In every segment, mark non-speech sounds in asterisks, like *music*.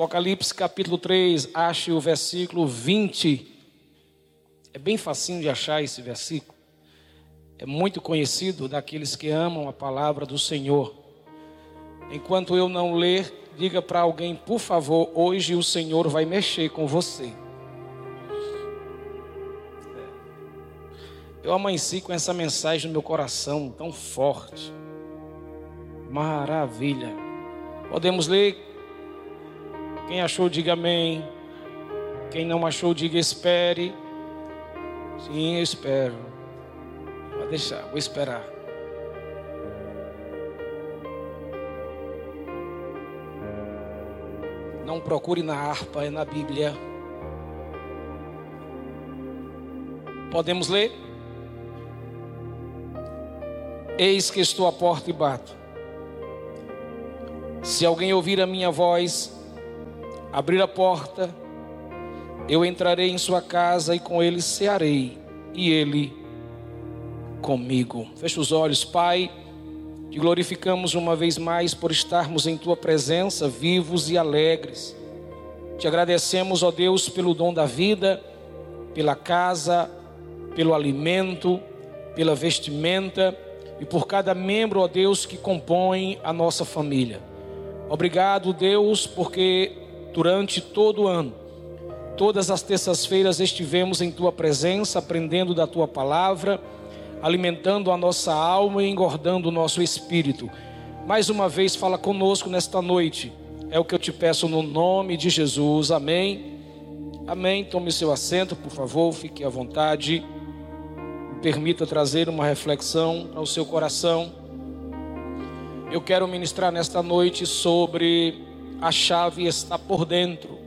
Apocalipse capítulo 3, ache o versículo 20. É bem facinho de achar esse versículo. É muito conhecido daqueles que amam a palavra do Senhor. Enquanto eu não ler, diga para alguém, por favor, hoje o Senhor vai mexer com você. Eu amanheci com essa mensagem no meu coração tão forte. Maravilha. Podemos ler. Quem achou, diga amém. Quem não achou, diga espere. Sim, eu espero. Pode deixar, vou esperar. Não procure na harpa, é na Bíblia. Podemos ler? Eis que estou à porta e bato. Se alguém ouvir a minha voz, abrir a porta, eu entrarei em sua casa e com ele cearei, e ele comigo. Fecha os olhos, Pai. Te glorificamos uma vez mais por estarmos em tua presença, vivos e alegres. Te agradecemos, ó Deus, pelo dom da vida, pela casa, pelo alimento, pela vestimenta e por cada membro, ó Deus, que compõe a nossa família. Obrigado, Deus, porque durante todo o ano, todas as terças-feiras estivemos em tua presença, aprendendo da tua palavra alimentando a nossa alma e engordando o nosso espírito. Mais uma vez, fala conosco nesta noite. É o que eu te peço no nome de Jesus. Amém. Amém. Tome seu assento, por favor, fique à vontade. Permita trazer uma reflexão ao seu coração. Eu quero ministrar nesta noite sobre a chave está por dentro.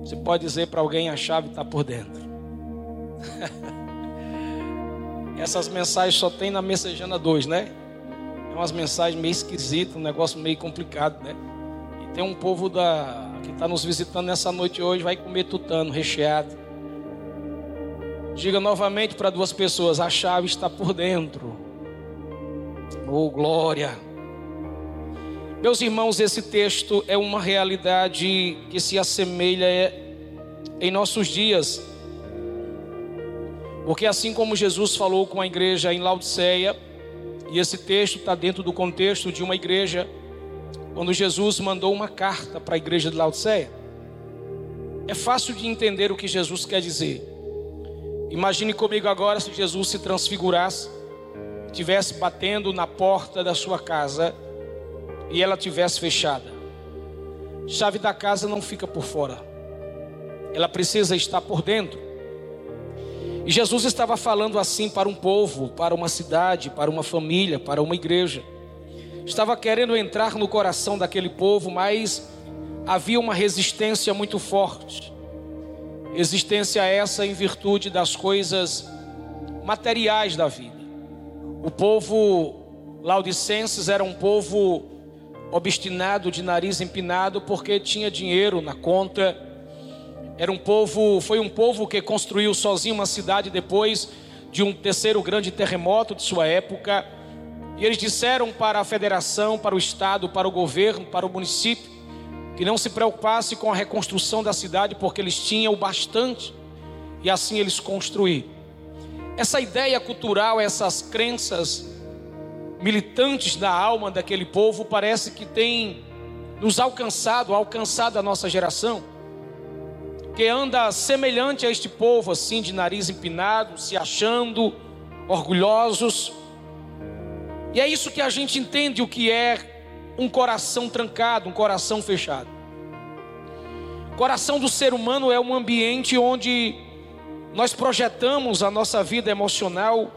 Você pode dizer para alguém a chave está por dentro. *laughs* Essas mensagens só tem na Messejana 2, né? É umas mensagens meio esquisitas, um negócio meio complicado, né? E tem um povo da, que está nos visitando nessa noite hoje, vai comer tutano recheado. Diga novamente para duas pessoas: a chave está por dentro. Oh, glória! Meus irmãos, esse texto é uma realidade que se assemelha em nossos dias. Porque assim como Jesus falou com a igreja em Laodiceia, e esse texto está dentro do contexto de uma igreja, quando Jesus mandou uma carta para a igreja de Laodiceia, é fácil de entender o que Jesus quer dizer. Imagine comigo agora se Jesus se transfigurasse, estivesse batendo na porta da sua casa e ela tivesse fechada. Chave da casa não fica por fora, ela precisa estar por dentro. E Jesus estava falando assim para um povo, para uma cidade, para uma família, para uma igreja. Estava querendo entrar no coração daquele povo, mas havia uma resistência muito forte. Existência essa em virtude das coisas materiais da vida. O povo laudicenses era um povo obstinado, de nariz empinado, porque tinha dinheiro na conta era um povo, foi um povo que construiu sozinho uma cidade depois de um terceiro grande terremoto de sua época. E eles disseram para a federação, para o estado, para o governo, para o município, que não se preocupasse com a reconstrução da cidade, porque eles tinham o bastante. E assim eles construíram. Essa ideia cultural, essas crenças militantes da alma daquele povo, parece que tem nos alcançado, alcançado a nossa geração que anda semelhante a este povo, assim, de nariz empinado, se achando orgulhosos. E é isso que a gente entende o que é um coração trancado, um coração fechado. O coração do ser humano é um ambiente onde nós projetamos a nossa vida emocional,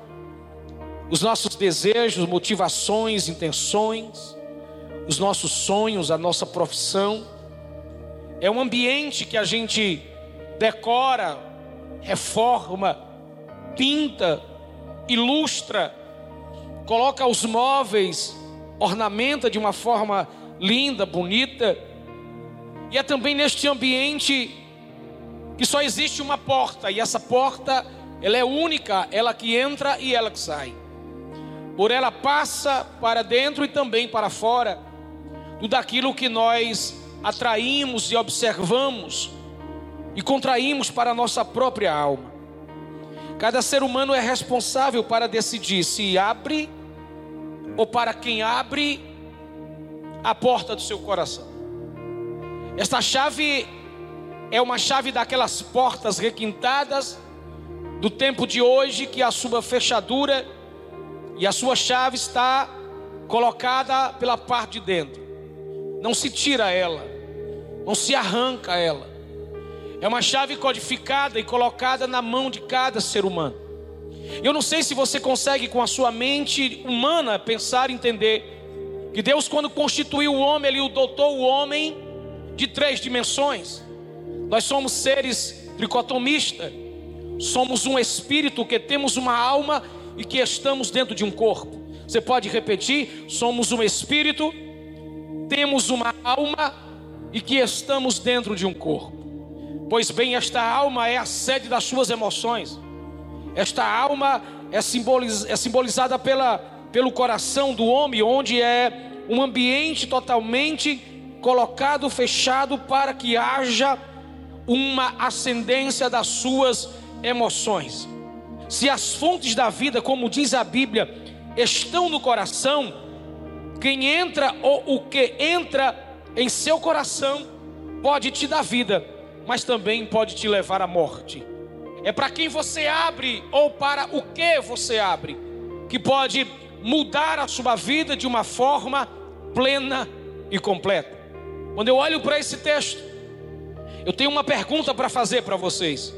os nossos desejos, motivações, intenções, os nossos sonhos, a nossa profissão. É um ambiente que a gente decora, reforma, pinta, ilustra, coloca os móveis, ornamenta de uma forma linda, bonita. E é também neste ambiente que só existe uma porta, e essa porta, ela é única, ela que entra e ela que sai. Por ela passa para dentro e também para fora tudo aquilo que nós atraímos e observamos e contraímos para a nossa própria alma. Cada ser humano é responsável para decidir se abre ou para quem abre a porta do seu coração. Esta chave é uma chave daquelas portas requintadas do tempo de hoje que a sua fechadura e a sua chave está colocada pela parte de dentro. Não se tira ela, não se arranca ela. É uma chave codificada e colocada na mão de cada ser humano. Eu não sei se você consegue, com a sua mente humana, pensar e entender que Deus, quando constituiu o homem, Ele dotou o homem de três dimensões. Nós somos seres tricotomistas, somos um espírito que temos uma alma e que estamos dentro de um corpo. Você pode repetir? Somos um espírito, temos uma alma e que estamos dentro de um corpo. Pois bem, esta alma é a sede das suas emoções. Esta alma é, simboliz, é simbolizada pela, pelo coração do homem, onde é um ambiente totalmente colocado, fechado, para que haja uma ascendência das suas emoções. Se as fontes da vida, como diz a Bíblia, estão no coração, quem entra ou o que entra em seu coração pode te dar vida mas também pode te levar à morte. É para quem você abre ou para o que você abre, que pode mudar a sua vida de uma forma plena e completa. Quando eu olho para esse texto, eu tenho uma pergunta para fazer para vocês: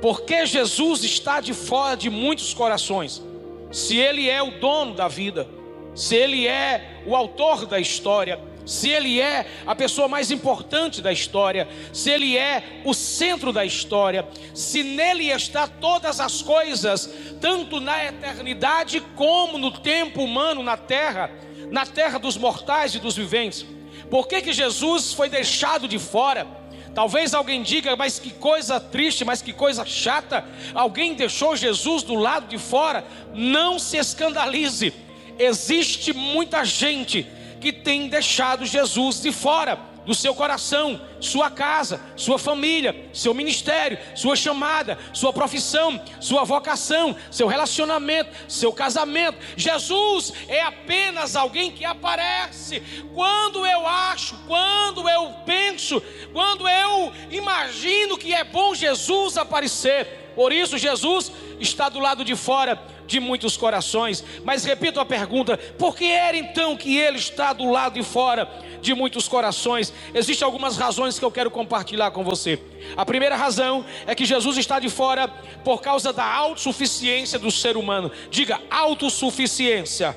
por que Jesus está de fora de muitos corações? Se Ele é o dono da vida, se Ele é o autor da história, se ele é a pessoa mais importante da história, se ele é o centro da história, se nele está todas as coisas, tanto na eternidade como no tempo humano na terra, na terra dos mortais e dos viventes. Por que, que Jesus foi deixado de fora? Talvez alguém diga, mas que coisa triste, mas que coisa chata. Alguém deixou Jesus do lado de fora. Não se escandalize. Existe muita gente que tem deixado Jesus de fora do seu coração, sua casa, sua família, seu ministério, sua chamada, sua profissão, sua vocação, seu relacionamento, seu casamento. Jesus é apenas alguém que aparece quando eu acho, quando eu penso, quando eu imagino que é bom Jesus aparecer. Por isso, Jesus está do lado de fora de muitos corações. Mas repito a pergunta: por que era então que ele está do lado de fora de muitos corações? Existem algumas razões que eu quero compartilhar com você. A primeira razão é que Jesus está de fora por causa da autossuficiência do ser humano. Diga autossuficiência.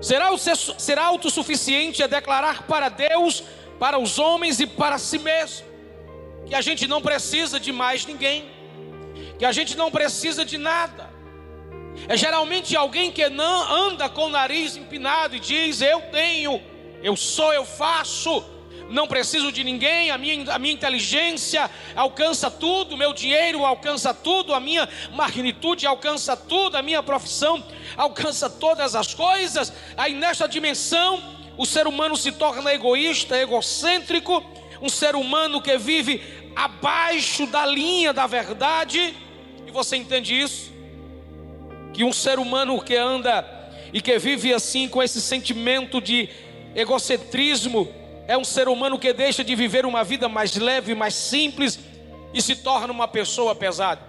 Será, será autossuficiente é declarar para Deus, para os homens e para si mesmo, que a gente não precisa de mais ninguém, que a gente não precisa de nada. É geralmente alguém que não anda com o nariz empinado e diz: Eu tenho, eu sou, eu faço, não preciso de ninguém, a minha, a minha inteligência alcança tudo, meu dinheiro alcança tudo, a minha magnitude alcança tudo, a minha profissão alcança todas as coisas. Aí nesta dimensão, o ser humano se torna egoísta, egocêntrico, um ser humano que vive abaixo da linha da verdade, e você entende isso? que um ser humano que anda e que vive assim com esse sentimento de egocentrismo é um ser humano que deixa de viver uma vida mais leve, mais simples e se torna uma pessoa pesada.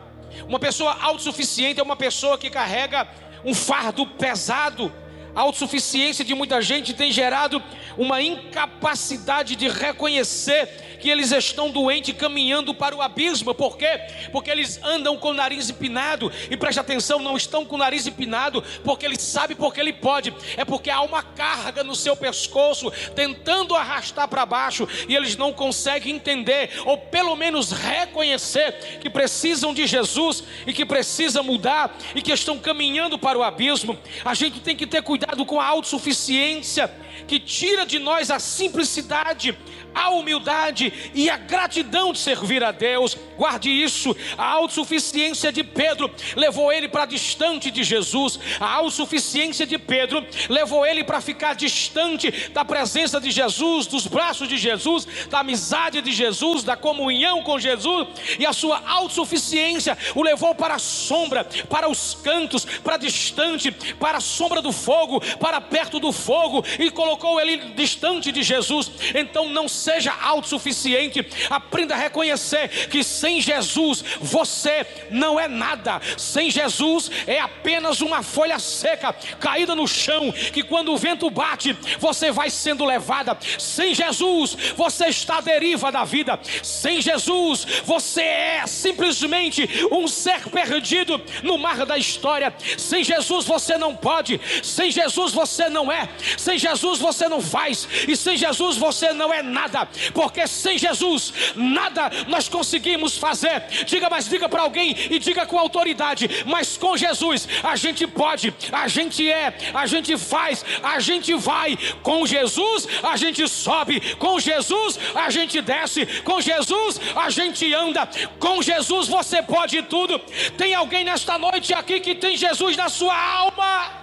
Uma pessoa autossuficiente é uma pessoa que carrega um fardo pesado. A autossuficiência de muita gente tem gerado uma incapacidade de reconhecer que eles estão doentes caminhando para o abismo. Por quê? Porque eles andam com o nariz empinado. E preste atenção, não estão com o nariz empinado porque ele sabe porque ele pode. É porque há uma carga no seu pescoço tentando arrastar para baixo e eles não conseguem entender ou pelo menos reconhecer que precisam de Jesus e que precisa mudar e que estão caminhando para o abismo. A gente tem que ter cuidado com a autossuficiência que tira de nós a simplicidade, a humildade e a gratidão de servir a Deus. Guarde isso. A autossuficiência de Pedro levou ele para distante de Jesus. A autossuficiência de Pedro levou ele para ficar distante da presença de Jesus, dos braços de Jesus, da amizade de Jesus, da comunhão com Jesus. E a sua autossuficiência o levou para a sombra, para os cantos, para distante, para a sombra do fogo, para perto do fogo e colocou ele distante de Jesus. Então não seja autossuficiente, aprenda a reconhecer que sem Jesus você não é nada. Sem Jesus é apenas uma folha seca caída no chão, que quando o vento bate, você vai sendo levada. Sem Jesus, você está à deriva da vida. Sem Jesus, você é simplesmente um ser perdido no mar da história. Sem Jesus você não pode, sem Jesus você não é, sem Jesus você não faz, e sem Jesus você não é nada nada, porque sem Jesus nada nós conseguimos fazer. Diga, mas diga para alguém e diga com autoridade, mas com Jesus a gente pode, a gente é, a gente faz, a gente vai. Com Jesus a gente sobe, com Jesus a gente desce, com Jesus a gente anda, com Jesus você pode tudo. Tem alguém nesta noite aqui que tem Jesus na sua alma?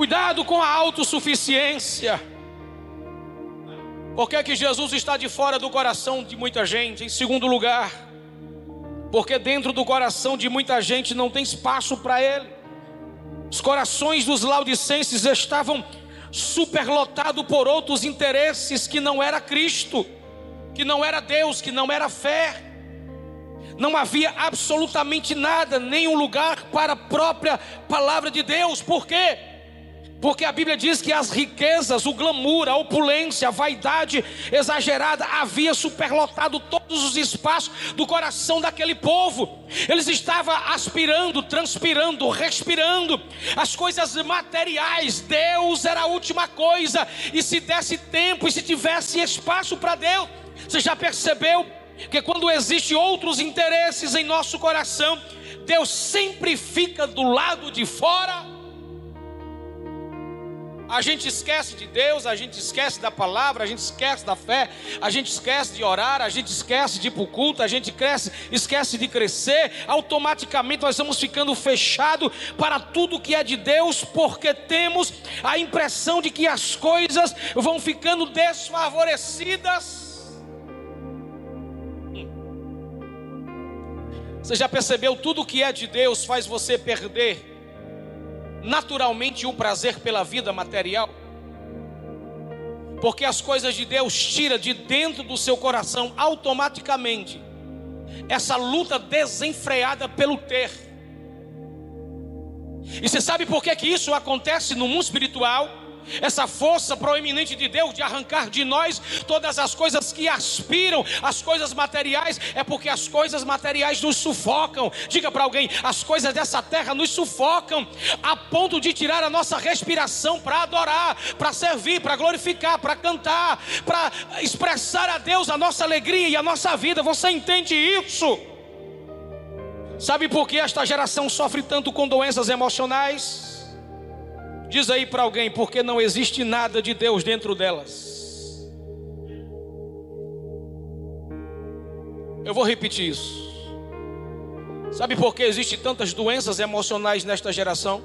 Cuidado com a autossuficiência. Por que, que Jesus está de fora do coração de muita gente? Em segundo lugar, porque dentro do coração de muita gente não tem espaço para Ele. Os corações dos laudicenses estavam superlotados por outros interesses que não era Cristo, que não era Deus, que não era fé. Não havia absolutamente nada, nenhum lugar para a própria palavra de Deus. Por quê? Porque a Bíblia diz que as riquezas, o glamour, a opulência, a vaidade exagerada havia superlotado todos os espaços do coração daquele povo. Eles estavam aspirando, transpirando, respirando as coisas materiais. Deus era a última coisa. E se desse tempo e se tivesse espaço para Deus, você já percebeu que quando existem outros interesses em nosso coração, Deus sempre fica do lado de fora? A gente esquece de Deus, a gente esquece da palavra, a gente esquece da fé, a gente esquece de orar, a gente esquece de ir para o culto, a gente cresce, esquece de crescer. Automaticamente nós vamos ficando fechados para tudo que é de Deus, porque temos a impressão de que as coisas vão ficando desfavorecidas. Você já percebeu tudo que é de Deus faz você perder naturalmente o prazer pela vida material? Porque as coisas de Deus tira de dentro do seu coração automaticamente essa luta desenfreada pelo ter. E você sabe por que, que isso acontece no mundo espiritual? Essa força proeminente de Deus de arrancar de nós todas as coisas que aspiram, as coisas materiais, é porque as coisas materiais nos sufocam. Diga para alguém: as coisas dessa terra nos sufocam, a ponto de tirar a nossa respiração para adorar, para servir, para glorificar, para cantar, para expressar a Deus a nossa alegria e a nossa vida. Você entende isso? Sabe por que esta geração sofre tanto com doenças emocionais? Diz aí para alguém, porque não existe nada de Deus dentro delas. Eu vou repetir isso. Sabe por que existem tantas doenças emocionais nesta geração?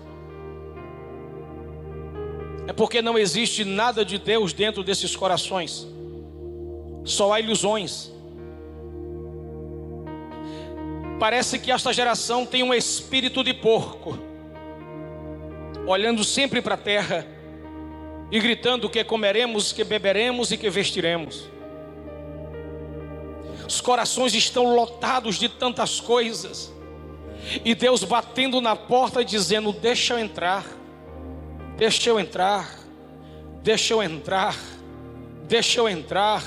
É porque não existe nada de Deus dentro desses corações. Só há ilusões. Parece que esta geração tem um espírito de porco olhando sempre para a terra e gritando que comeremos, que beberemos e que vestiremos. Os corações estão lotados de tantas coisas, e Deus batendo na porta dizendo: Deixa eu entrar, deixa eu entrar, deixa eu entrar, deixa eu entrar.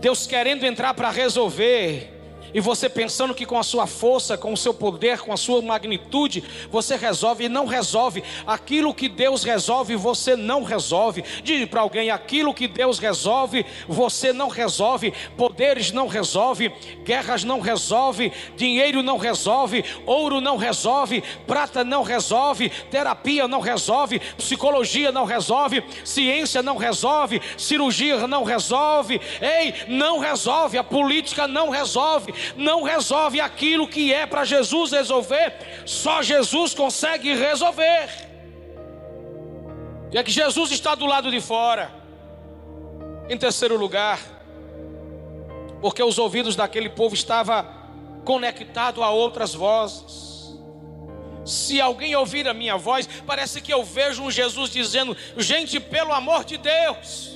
Deus querendo entrar para resolver E você pensando que com a sua força, com o seu poder, com a sua magnitude, você resolve e não resolve. Aquilo que Deus resolve, você não resolve. Diz para alguém: aquilo que Deus resolve, você não resolve. Poderes não resolve, guerras não resolve, dinheiro não resolve, ouro não resolve, prata não resolve, terapia não resolve, psicologia não resolve, ciência não resolve, cirurgia não resolve. Ei, não resolve, a política não resolve não resolve aquilo que é para Jesus resolver, só Jesus consegue resolver. E é que Jesus está do lado de fora. Em terceiro lugar, porque os ouvidos daquele povo estavam conectados a outras vozes. Se alguém ouvir a minha voz, parece que eu vejo um Jesus dizendo: gente, pelo amor de Deus,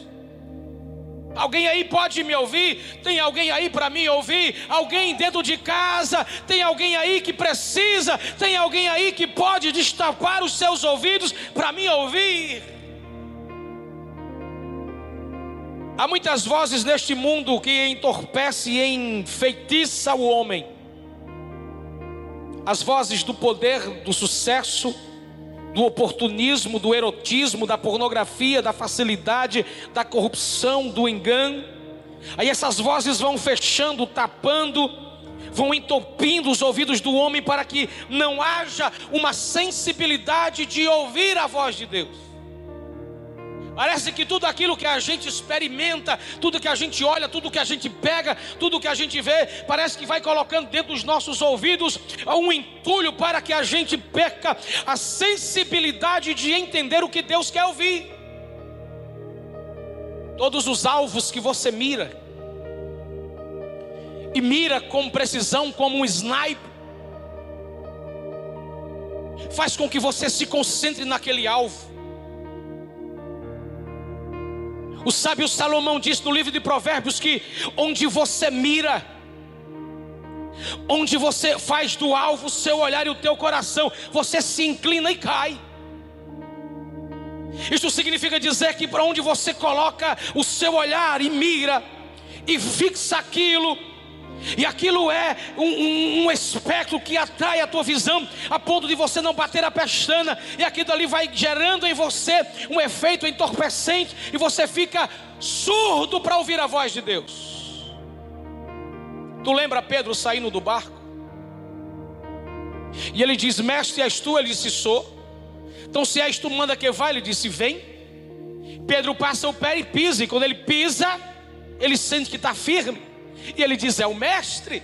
Alguém aí pode me ouvir? Tem alguém aí para me ouvir? Alguém dentro de casa? Tem alguém aí que precisa? Tem alguém aí que pode destapar os seus ouvidos para me ouvir? Há muitas vozes neste mundo que entorpece e enfeitiça o homem. As vozes do poder, do sucesso, do oportunismo, do erotismo, da pornografia, da facilidade, da corrupção, do engano. Aí essas vozes vão fechando, tapando, vão entopindo os ouvidos do homem para que não haja uma sensibilidade de ouvir a voz de Deus. Parece que tudo aquilo que a gente experimenta, tudo que a gente olha, tudo que a gente pega, tudo que a gente vê, parece que vai colocando dentro dos nossos ouvidos um entulho para que a gente perca a sensibilidade de entender o que Deus quer ouvir. Todos os alvos que você mira, e mira com precisão, como um sniper, faz com que você se concentre naquele alvo. O sábio Salomão diz no livro de Provérbios que onde você mira, onde você faz do alvo o seu olhar e o teu coração, você se inclina e cai. Isso significa dizer que para onde você coloca o seu olhar e mira e fixa aquilo, e aquilo é um, um, um, espectro que atrai a tua visão, a ponto de você não bater a pestana, e aquilo ali vai gerando em você um efeito entorpecente, e você fica surdo para ouvir a voz de Deus. Tu lembra Pedro saindo do barco? E ele diz: Mestre, és tu? Ele disse: Sou. Então, se és tu, manda que vá. Ele disse: Vem. Pedro passa o pé e pisa, e quando ele pisa, ele sente que está firme. E ele diz: É o mestre.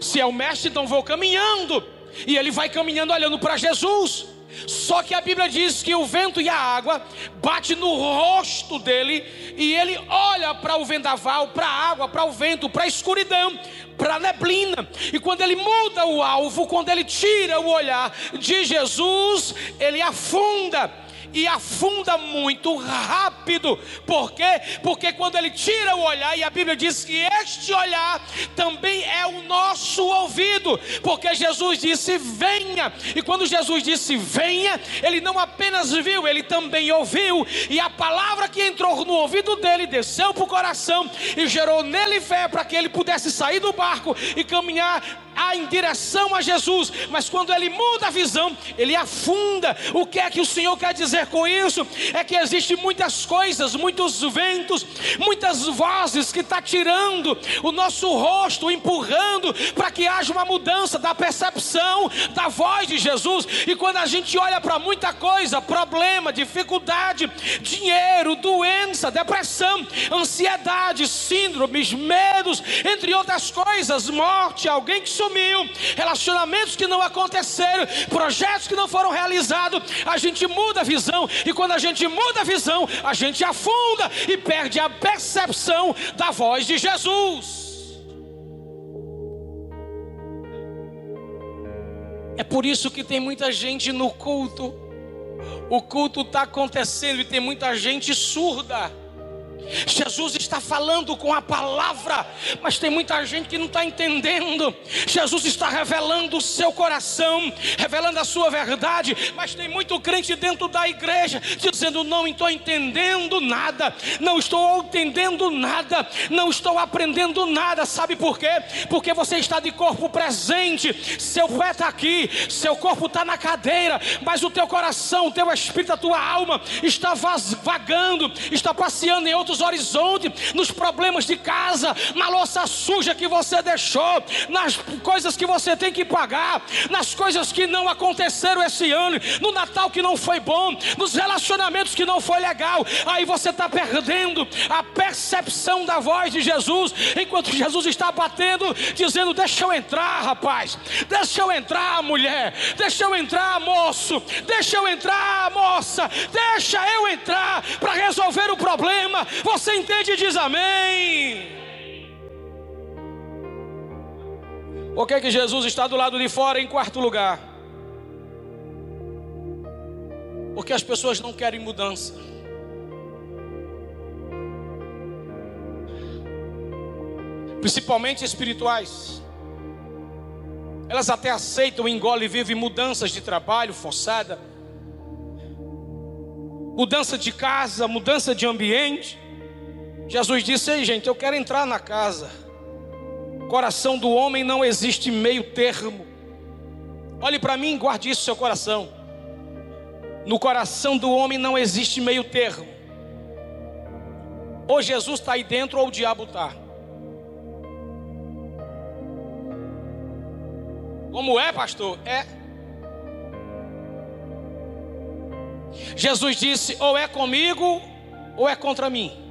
Se é o mestre, então vou caminhando. E ele vai caminhando olhando para Jesus. Só que a Bíblia diz que o vento e a água bate no rosto dele e ele olha para o vendaval, para a água, para o vento, para a escuridão, para a neblina. E quando ele muda o alvo, quando ele tira o olhar de Jesus, ele afunda e afunda muito rápido. Por quê? Porque quando ele tira o olhar, e a Bíblia diz que este olhar também é o nosso ouvido, porque Jesus disse: venha, e quando Jesus disse venha, ele não apenas viu, ele também ouviu, e a palavra que entrou no ouvido dele desceu para o coração e gerou nele fé para que ele pudesse sair do barco e caminhar em direção a Jesus, mas quando ele muda a visão, ele afunda. O que é que o Senhor quer dizer com isso? É que existem muitas coisas, muitos ventos, muitas vozes que está tirando o nosso rosto, empurrando para que haja uma mudança da percepção da voz de Jesus. E quando a gente olha para muita coisa, problema, dificuldade, dinheiro, doença, depressão, ansiedade, síndromes, medos, entre outras coisas, morte, alguém que sumiu, relacionamentos que não aconteceram, projetos que não foram realizados, a gente muda a visão, e quando a gente muda a visão, a gente afunda e perde a percepção da voz de Jesus. É por isso que tem muita gente no culto. O culto está acontecendo e tem muita gente surda. Jesus está falando com a palavra, mas tem muita gente que não está entendendo. Jesus está revelando o seu coração, revelando a sua verdade, mas tem muito crente dentro da igreja dizendo: Não estou entendendo nada, não estou entendendo nada, não estou aprendendo nada. Sabe por quê? Porque você está de corpo presente, seu pé está aqui, seu corpo está na cadeira, mas o teu coração, o teu espírito, a tua alma está vagando, está passeando em outros horizontes, nos problemas de casa, na louça suja que você deixou, nas coisas que você tem que pagar, nas coisas que não aconteceram esse ano, no Natal que não foi bom, nos relacionamentos que não foi legal. Aí você está perdendo a percepção da voz de Jesus, enquanto Jesus está batendo, dizendo: Deixa eu entrar, rapaz, deixa eu entrar, mulher, deixa eu entrar, moço, deixa eu entrar, moça, deixa eu entrar para resolver o problema. Você entende e diz amém. Por que, que Jesus está do lado de fora em quarto lugar? Porque as pessoas não querem mudança. Principalmente espirituais. Elas até aceitam, engolem e vivem mudanças de trabalho forçada, mudança de casa, mudança de ambiente. Jesus disse: Ei, gente, eu quero entrar na casa. Coração do homem não existe meio termo. Olhe para mim, guarde isso no seu coração. No coração do homem não existe meio termo. Ou Jesus está aí dentro ou o diabo está. Como é, pastor? É. Jesus disse: ou é comigo ou é contra mim.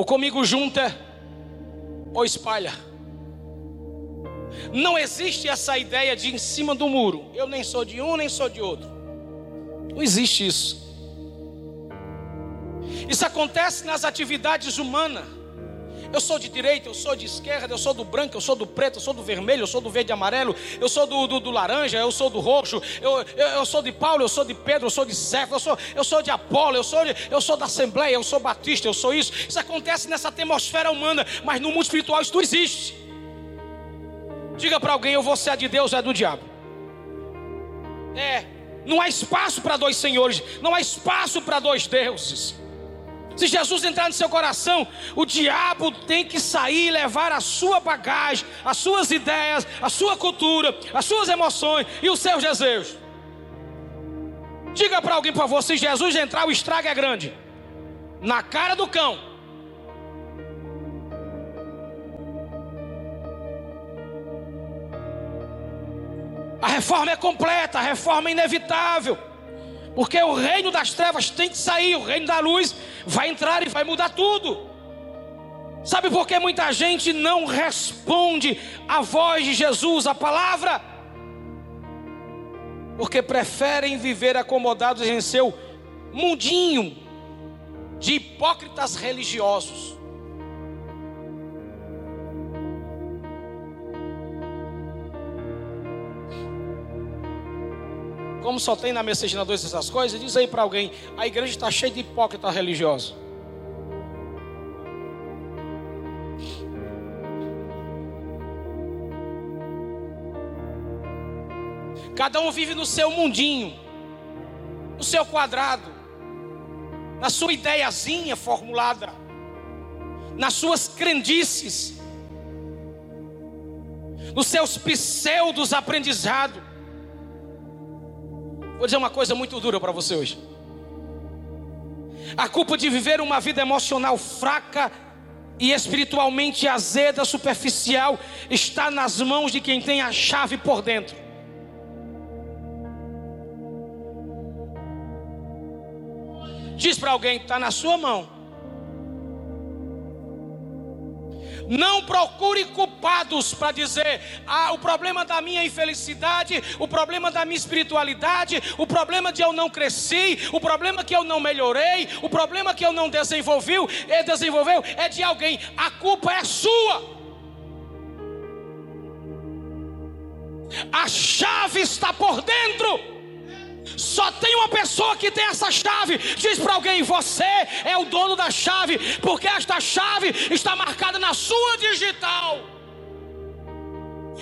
Ou comigo junta ou espalha. Não existe essa ideia de em cima do muro. Eu nem sou de um, nem sou de outro. Não existe isso. Isso acontece nas atividades humanas. Eu sou de direita, eu sou de esquerda, eu sou do branco, eu sou do preto, eu sou do vermelho, eu sou do verde e amarelo, eu sou do, do, do laranja, eu sou do roxo, eu, eu, eu, sou de Paulo, eu sou de Pedro, eu sou de Cefo, eu sou, eu sou de Apolo, eu sou, de, eu sou da Assembleia, eu sou batista, eu sou isso. Isso acontece nessa atmosfera humana, mas no mundo espiritual isso existe. Diga para alguém, eu vou ser de Deus, é do diabo. É, não há espaço para dois senhores, não há espaço para dois deuses. Se Jesus entrar no seu coração, o diabo tem que sair e levar a sua bagagem, as suas ideias, a sua cultura, as suas emoções e os seus desejos. Diga para alguém, por favor, se Jesus entrar, o estrago é grande. Na cara do cão. A reforma é completa, a reforma é inevitável. Porque o reino das trevas tem que sair, o reino da luz vai entrar e vai mudar tudo. Sabe por que muita gente não responde à voz de Jesus, a palavra? Porque preferem viver acomodados em seu mundinho de hipócritas religiosos. Como só tem na Messagina 2 essas coisas, diz aí para alguém: a igreja está cheia de hipócrita religioso. Cada um vive no seu mundinho, no seu quadrado, na sua ideiazinha formulada, nas suas crendices, nos seus pseudos aprendizados. Vou dizer uma coisa muito dura para você hoje. A culpa de viver uma vida emocional fraca e espiritualmente azeda, superficial, está nas mãos de quem tem a chave por dentro. Diz para alguém: está na sua mão. Não procure culpados para dizer: ah, o problema da minha infelicidade, o problema da minha espiritualidade, o problema de eu não cresci, o problema que eu não melhorei, o problema que eu não desenvolvi, desenvolveu é de alguém. A culpa é sua. A chave está por dentro. Só tem uma pessoa que tem essa chave. Diz para alguém: Você é o dono da chave, porque esta chave está marcada na sua digital.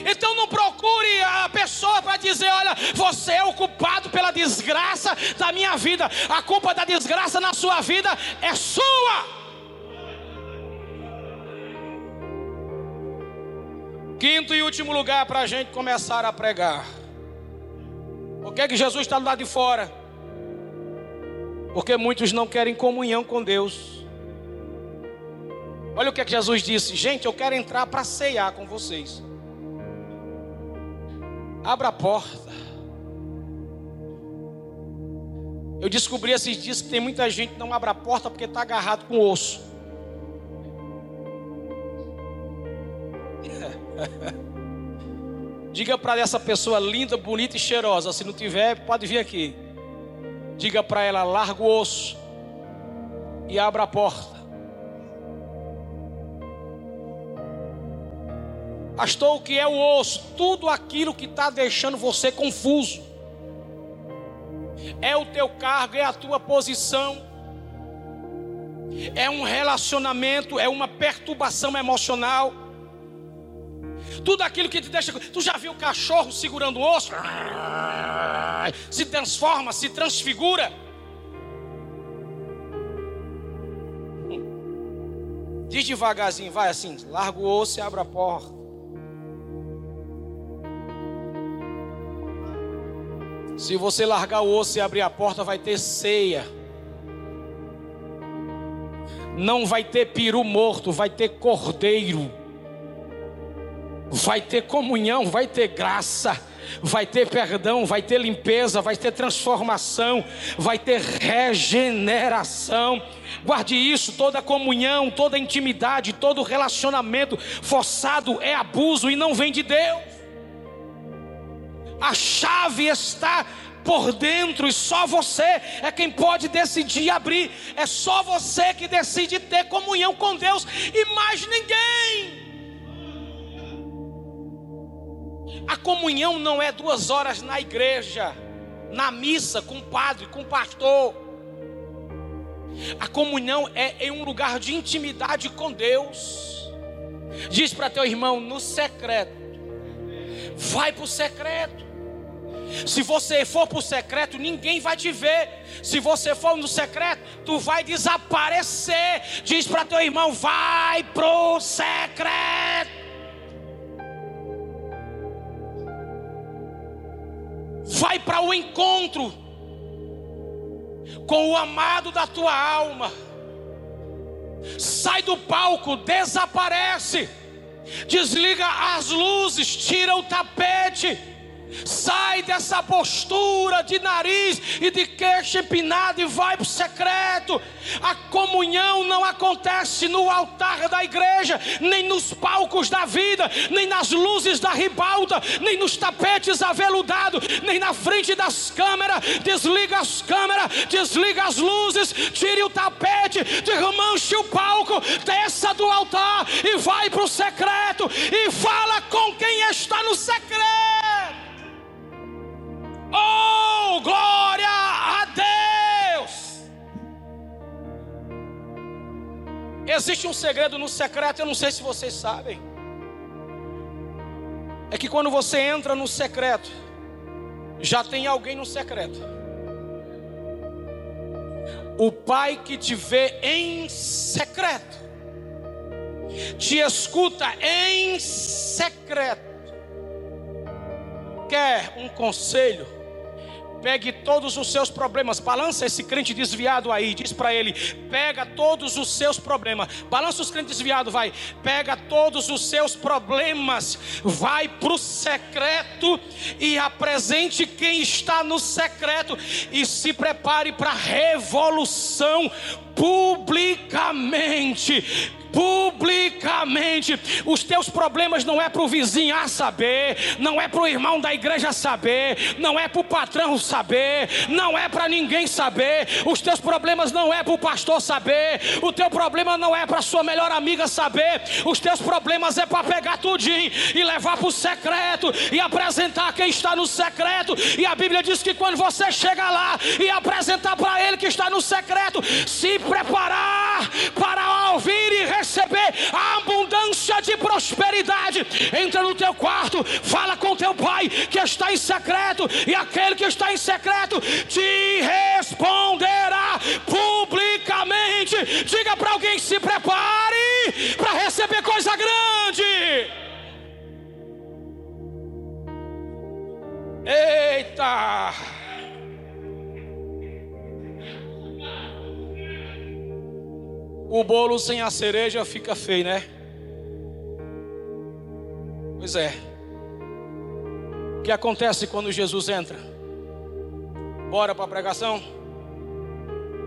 Então não procure a pessoa para dizer: Olha, você é o culpado pela desgraça da minha vida. A culpa da desgraça na sua vida é sua. Quinto e último lugar para a gente começar a pregar. Por que, é que Jesus está do lado de fora? Porque muitos não querem comunhão com Deus. Olha o que, é que Jesus disse: Gente, eu quero entrar para ceiar com vocês. Abra a porta. Eu descobri esses dias que tem muita gente que não abre a porta porque está agarrado com osso. *laughs* Diga para essa pessoa linda, bonita e cheirosa, se não tiver, pode vir aqui. Diga para ela: larga o osso e abra a porta. Pastor, o que é o osso? Tudo aquilo que está deixando você confuso. É o teu cargo, é a tua posição. É um relacionamento, é uma perturbação emocional tudo aquilo que te deixa. Tu já viu o cachorro segurando o osso? Se transforma, se transfigura. Diz devagarzinho, vai assim, larga o osso e abre a porta. Se você largar o osso e abrir a porta, vai ter ceia. Não vai ter peru morto, vai ter cordeiro vai ter comunhão, vai ter graça, vai ter perdão, vai ter limpeza, vai ter transformação, vai ter regeneração. Guarde isso: toda comunhão, toda intimidade, todo relacionamento forçado é abuso e não vem de Deus. A chave está por dentro e só você é quem pode decidir abrir. É só você que decide ter comunhão com Deus e mais ninguém. A comunhão não é duas horas na igreja, na missa, com o padre, com o pastor. A comunhão é em um lugar de intimidade com Deus. Diz para teu irmão no secreto. Vai para o secreto. Se você for para o secreto, ninguém vai te ver. Se você for no secreto, tu vai desaparecer. Diz para teu irmão: vai pro secreto. Vai para o encontro com o amado da tua alma. Sai do palco, desaparece, desliga as luzes, tira o tapete Sai dessa postura de nariz e de queixo empinado e vai para o secreto. A comunhão não acontece no altar da igreja, nem nos palcos da vida, nem nas luzes da ribalta, nem nos tapetes aveludados, nem na frente das câmeras. Desliga as câmeras, desliga as luzes, tire o tapete, desmanche o palco, desça do altar e vai para o secreto e fala com quem está no secreto. Oh, glória a Deus! Existe um segredo no secreto, eu não sei se vocês sabem. É que quando você entra no secreto, já tem alguém no secreto. O Pai que te vê em secreto, te escuta em secreto. Quer um conselho? Pegue todos os seus problemas. Balança esse crente desviado aí. Diz para ele: pega todos os seus problemas. Balança os crentes desviados, vai. Pega todos os seus problemas. Vai para o secreto e apresente quem está no secreto. E se prepare para revolução publicamente publicamente. Os teus problemas não é para o vizinho saber, não é para o irmão da igreja saber, não é para o patrão saber, não é para ninguém saber. Os teus problemas não é para o pastor saber, o teu problema não é para sua melhor amiga saber. Os teus problemas é para pegar tudinho e levar para o secreto e apresentar quem está no secreto. E a Bíblia diz que quando você chega lá e apresentar para ele que está no secreto, se preparar para ouvir e receber a abundância de prosperidade. Entra no teu quarto, fala com teu pai que está em secreto, e aquele que está em secreto te responderá publicamente. Diga para alguém: se prepare para receber coisa grande. Eita! O bolo sem a cereja fica feio, né? Pois é. O que acontece quando Jesus entra? Bora para a pregação?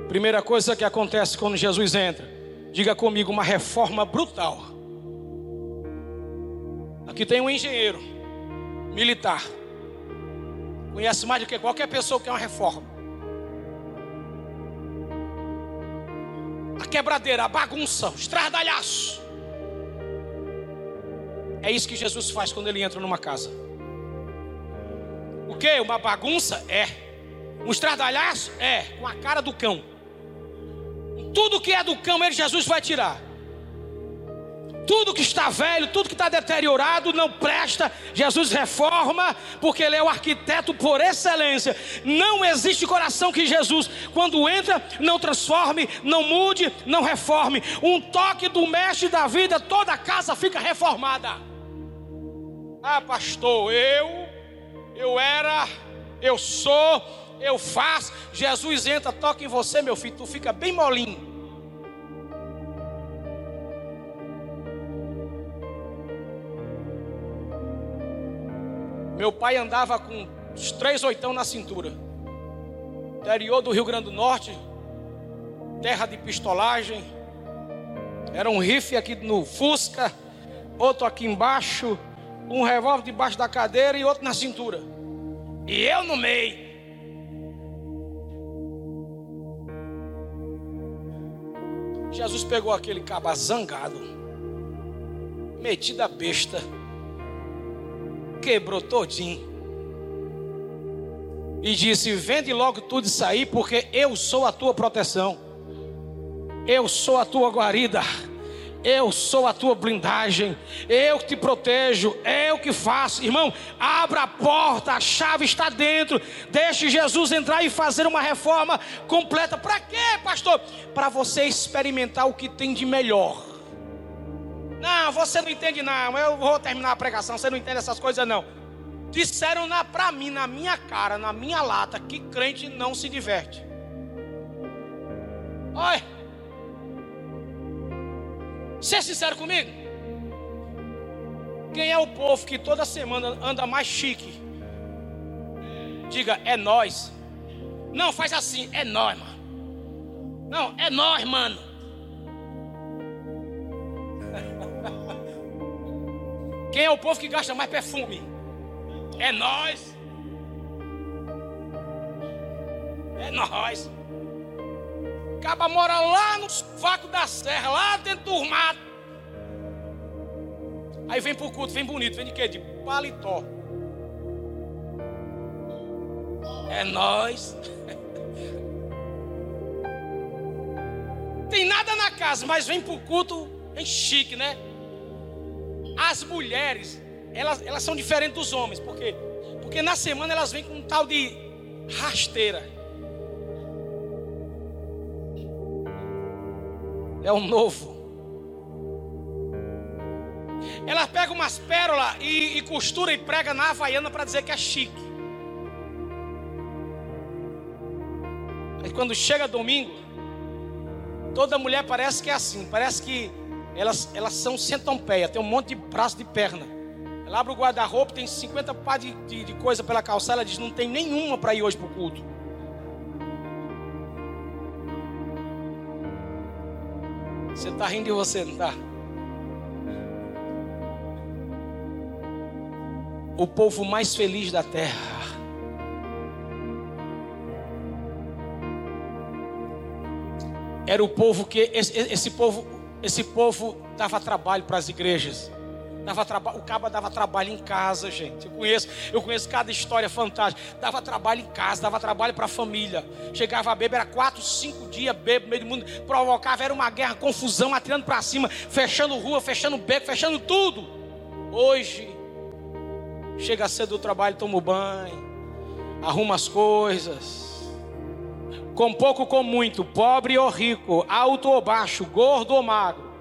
Primeira coisa que acontece quando Jesus entra, diga comigo, uma reforma brutal. Aqui tem um engenheiro militar, conhece mais do que qualquer pessoa que é uma reforma. Quebradeira, a bagunça, o estradalhaço. É isso que Jesus faz quando ele entra numa casa. O que? Uma bagunça? É. Um estradalhaço? É. Com a cara do cão. Tudo que é do cão, ele Jesus vai tirar. Tudo que está velho, tudo que está deteriorado, não presta. Jesus reforma, porque Ele é o arquiteto por excelência. Não existe coração que Jesus, quando entra, não transforme, não mude, não reforme. Um toque do mestre da vida, toda a casa fica reformada. Ah, pastor, eu, eu era, eu sou, eu faço. Jesus entra, toca em você, meu filho, tu fica bem molinho. Meu pai andava com os três oitão na cintura. Interior do Rio Grande do Norte, terra de pistolagem. Era um rifle aqui no Fusca, outro aqui embaixo, um revólver debaixo da cadeira e outro na cintura. E eu no meio. Jesus pegou aquele caba zangado, metido a besta quebrou todinho. E disse: Vende logo tudo isso aí, porque eu sou a tua proteção. Eu sou a tua guarida. Eu sou a tua blindagem, eu que te protejo, eu que faço. Irmão, abra a porta, a chave está dentro. Deixe Jesus entrar e fazer uma reforma completa. Para quê, pastor? Para você experimentar o que tem de melhor. Não, você não entende não. Eu vou terminar a pregação, você não entende essas coisas não. Disseram na, pra mim, na minha cara, na minha lata, que crente não se diverte. Olha. Ser sincero comigo. Quem é o povo que toda semana anda mais chique? Diga, é nós. Não, faz assim, é nós, mano. Não, é nós, mano. Quem é o povo que gasta mais perfume? É nós. É nós. Acaba mora lá no vácuo da serra, lá dentro do mato. Aí vem pro culto, vem bonito, vem de quê? De paletó. É nós. *laughs* Tem nada na casa, mas vem pro culto, vem chique, né? As mulheres, elas, elas são diferentes dos homens, por quê? Porque na semana elas vêm com um tal de rasteira. É o novo. Ela pega umas pérolas e, e costura e prega na havaiana para dizer que é chique. Aí quando chega domingo, toda mulher parece que é assim, parece que elas, elas são centopeia, tem um monte de braço de perna. Ela abre o guarda-roupa, tem 50 pá de, de, de, coisa pela calçada, ela diz, não tem nenhuma para ir hoje para o culto. Você está rindo de você, não está? O povo mais feliz da terra. Era o povo que esse, esse povo, esse povo dava trabalho para as igrejas. Dava. O caba dava trabalho em casa, gente. Eu conheço, eu conheço cada história fantástica. Dava trabalho em casa, dava trabalho para a família. Chegava a beber, era quatro, cinco dias bebo no meio do mundo. Provocava, era uma guerra, confusão, atirando para cima, fechando rua, fechando beco, fechando tudo. Hoje, chega cedo do trabalho, toma o banho, arruma as coisas. Com pouco, com muito, pobre ou rico, alto ou baixo, gordo ou magro.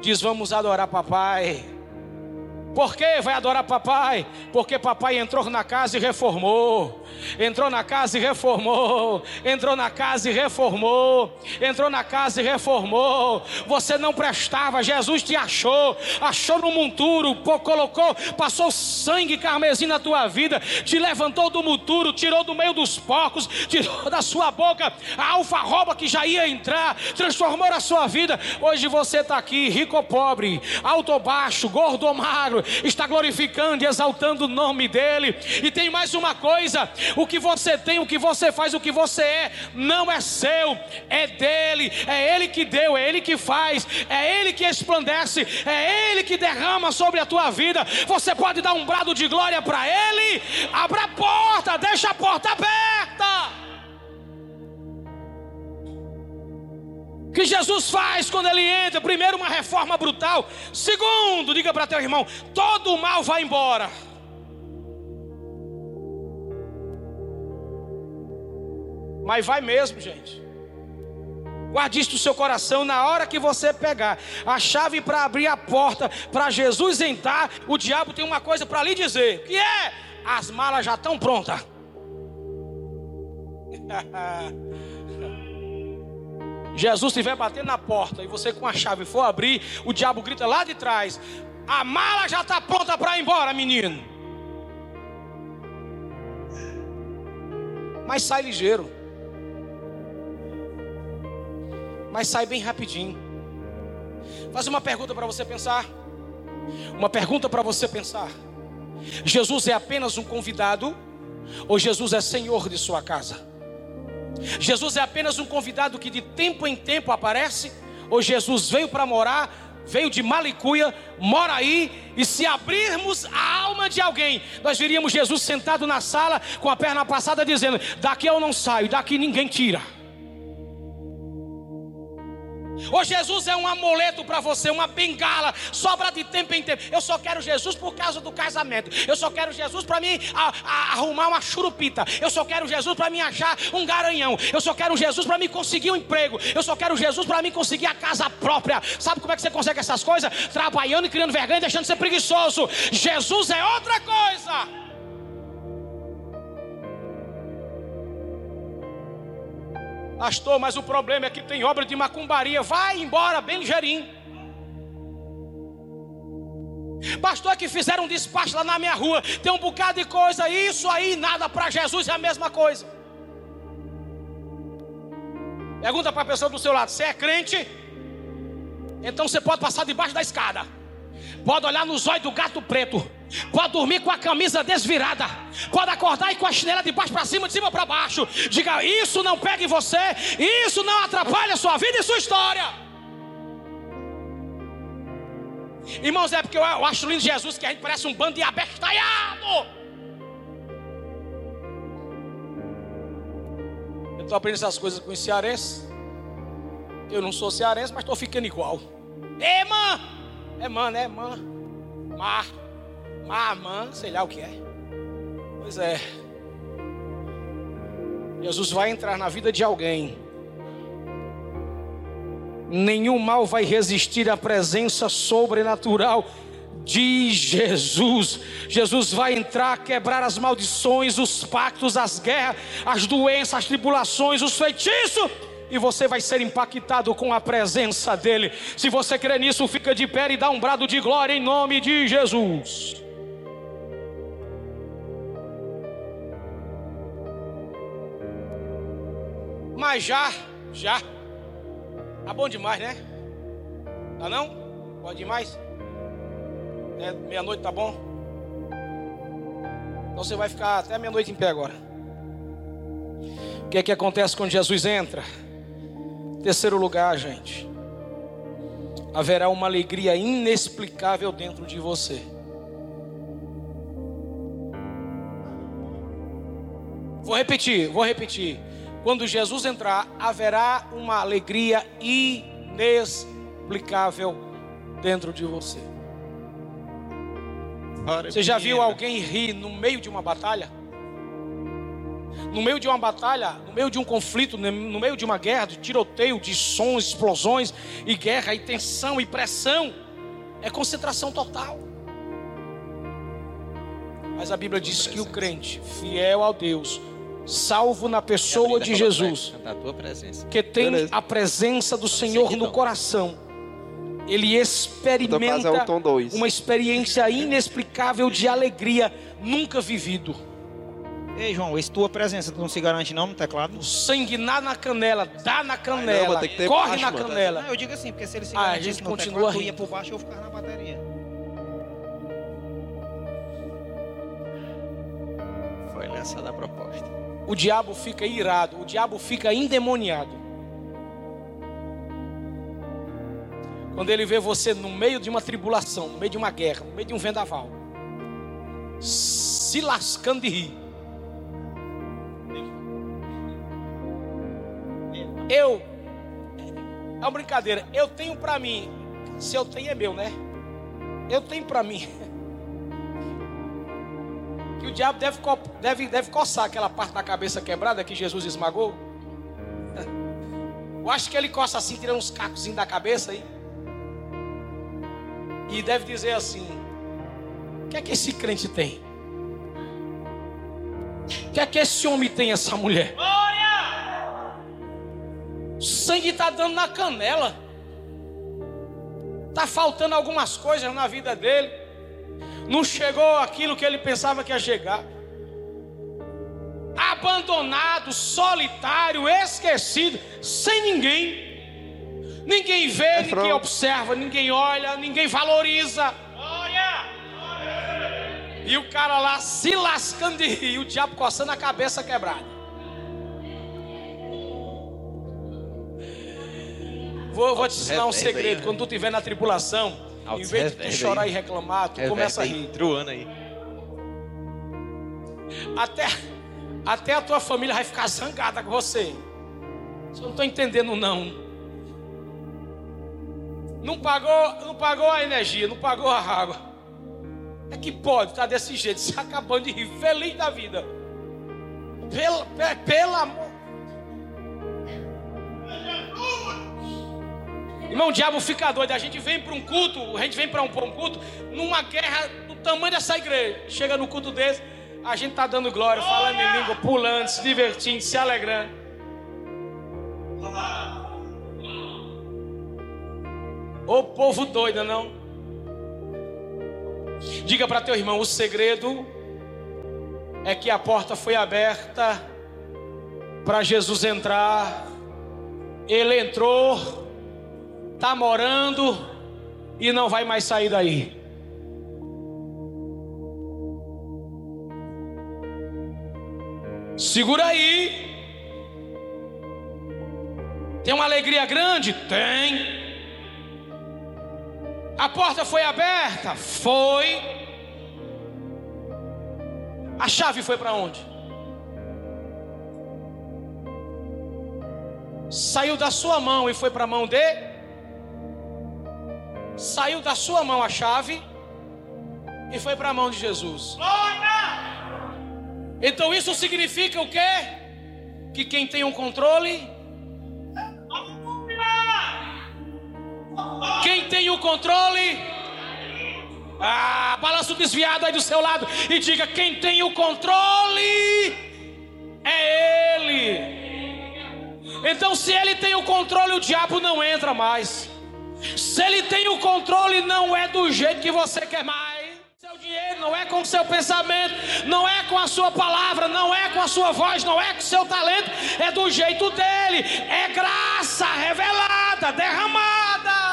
Diz: Vamos adorar papai por que vai adorar papai? Porque papai entrou na casa e reformou. Entrou na casa e reformou. Entrou na casa e reformou. Entrou na casa e reformou. Você não prestava, Jesus te achou. Achou no monturo, colocou, passou sangue carmesim na tua vida, te levantou do monturo, tirou do meio dos porcos, tirou da sua boca a alfarroba que já ia entrar, transformou a sua vida. Hoje você está aqui, rico ou pobre, alto ou baixo, gordo ou magro, está glorificando e exaltando o nome dEle. E tem mais uma coisa: o que você tem, o que você faz, o que você é, não é seu, é dele, é Ele que deu, é Ele que faz, é Ele que esplandece, é Ele que derrama sobre a tua vida. Você pode dar um brado de glória para Ele, abra a porta, deixa a porta aberta. Que Jesus faz quando ele entra? Primeiro, uma reforma brutal. Segundo, diga para teu irmão: todo o mal vai embora. Mas vai mesmo, gente. Guarde isso no seu coração na hora que você pegar a chave para abrir a porta para Jesus entrar. O diabo tem uma coisa para lhe dizer: que é? As malas já estão prontas. *laughs* Jesus estiver batendo na porta e você com a chave for abrir, o diabo grita lá de trás: A mala já está pronta para ir embora, menino. Mas sai ligeiro. Mas sai bem rapidinho. Faz uma pergunta para você pensar. Uma pergunta para você pensar. Jesus é apenas um convidado ou Jesus é senhor de sua casa? Jesus é apenas um convidado que de tempo em tempo aparece, ou Jesus veio para morar, veio de Malicuia, mora aí, e se abrirmos a alma de alguém, nós veríamos Jesus sentado na sala com a perna passada, dizendo: Daqui eu não saio, daqui ninguém tira. Ou Jesus é um amuleto para você, uma bengala, sobra de tempo em tempo. Eu só quero Jesus por causa do casamento. Eu só quero Jesus para mim a, a, arrumar uma churupita. Eu só quero Jesus para me achar um garanhão. Eu só quero Jesus para me conseguir um emprego. Eu só quero Jesus para me conseguir a casa própria. Sabe como é que você consegue essas coisas? Trabalhando e criando vergonha deixando de ser preguiçoso. Jesus é outra coisa. Pastor, mas o problema é que tem obra de macumbaria. Vai embora, bem ligeirinho. Pastor, é que fizeram um despacho lá na minha rua. Tem um bocado de coisa. Isso aí, nada para Jesus é a mesma coisa. Pergunta para a pessoa do seu lado: você é crente? Então você pode passar debaixo da escada. Pode olhar nos olhos do gato preto. Pode dormir com a camisa desvirada. Pode acordar e com a chinela de baixo para cima, de cima para baixo. Diga: Isso não pega em você. Isso não atrapalha a sua vida e sua história. Irmãos, é porque eu acho lindo Jesus que a gente parece um bando de abestalhado. Eu estou aprendendo essas coisas com os cearenses. Eu não sou cearense, mas estou ficando igual. Mãe! É mano, é mãe. Mar. Mamã, sei lá o que é. Pois é. Jesus vai entrar na vida de alguém. Nenhum mal vai resistir à presença sobrenatural de Jesus. Jesus vai entrar, quebrar as maldições, os pactos, as guerras, as doenças, as tribulações, os feitiços e você vai ser impactado com a presença dEle. Se você crê nisso, fica de pé e dá um brado de glória em nome de Jesus. Mas já, já, tá bom demais, né? Tá não? Pode ir mais? É, meia-noite tá bom? Então você vai ficar até meia-noite em pé agora. O que é que acontece quando Jesus entra? Terceiro lugar, gente. Haverá uma alegria inexplicável dentro de você. Vou repetir, vou repetir. Quando Jesus entrar, haverá uma alegria inexplicável dentro de você. Você já viu alguém rir no meio de uma batalha? No meio de uma batalha, no meio de um conflito, no meio de uma guerra, de tiroteio, de sons, explosões e guerra, e tensão e pressão, é concentração total. Mas a Bíblia diz que o crente, fiel ao Deus, salvo na pessoa de Jesus, que tem a presença do Senhor no coração, ele experimenta uma experiência inexplicável de alegria nunca vivido. Ei, João, esse tua presença tu não se garante não no teclado? O sangue dá na canela, dá na canela, não, corre baixo, na mano, canela. Não, eu digo assim, porque se ele se ah, a gente continua teclado, tu ia por baixo e eu ficava na bateria. Foi lançada a proposta. O diabo fica irado, o diabo fica endemoniado. Quando ele vê você no meio de uma tribulação, no meio de uma guerra, no meio de um vendaval, se lascando de rir. Eu, é uma brincadeira, eu tenho para mim, se eu tenho é meu, né? Eu tenho para mim. *laughs* Que o diabo deve, deve, deve coçar aquela parte da cabeça quebrada que Jesus esmagou. *laughs* Eu acho que ele coça assim, tirando uns cacozinhos da cabeça aí. E deve dizer assim: o que é que esse crente tem? O que é que esse homem tem, essa mulher? O sangue está dando na canela. Está faltando algumas coisas na vida dele. Não chegou aquilo que ele pensava que ia chegar. Abandonado, solitário, esquecido, sem ninguém. Ninguém vê, é ninguém observa, ninguém olha, ninguém valoriza. E o cara lá se lascando de rir, o diabo coçando a cabeça quebrada. Vou, vou te ensinar um segredo. Quando tu estiver na tribulação, em vez de tu chorar e reclamar, tu começa a rir. aí. Até, até a tua família vai ficar zangada com você. Você não está entendendo, não. Não pagou, não pagou a energia, não pagou a água. É que pode estar desse jeito, se acabando de rir, feliz da vida. Pelo, pelo amor. Irmão, o diabo fica doido. A gente vem para um culto, a gente vem para um, um, culto, numa guerra do tamanho dessa igreja. Chega no culto desse, a gente está dando glória, falando em língua, pulando, se divertindo, se alegrando. Ô povo doido, não? Diga para teu irmão: o segredo é que a porta foi aberta para Jesus entrar. Ele entrou, está morando e não vai mais sair daí. Segura aí. Tem uma alegria grande? Tem. A porta foi aberta? Foi. A chave foi para onde? Saiu da sua mão e foi para a mão de? Saiu da sua mão a chave e foi para a mão de Jesus. Então isso significa o quê? Que quem tem um controle Quem tem o controle? Ah, balança o desviado aí do seu lado e diga: quem tem o controle é Ele. Então, se Ele tem o controle, o diabo não entra mais. Se Ele tem o controle, não é do jeito que você quer mais. Seu dinheiro não é com o seu pensamento, não é com a sua palavra, não é com a sua voz, não é com o seu talento, é do jeito dele. É graça revelada, derramada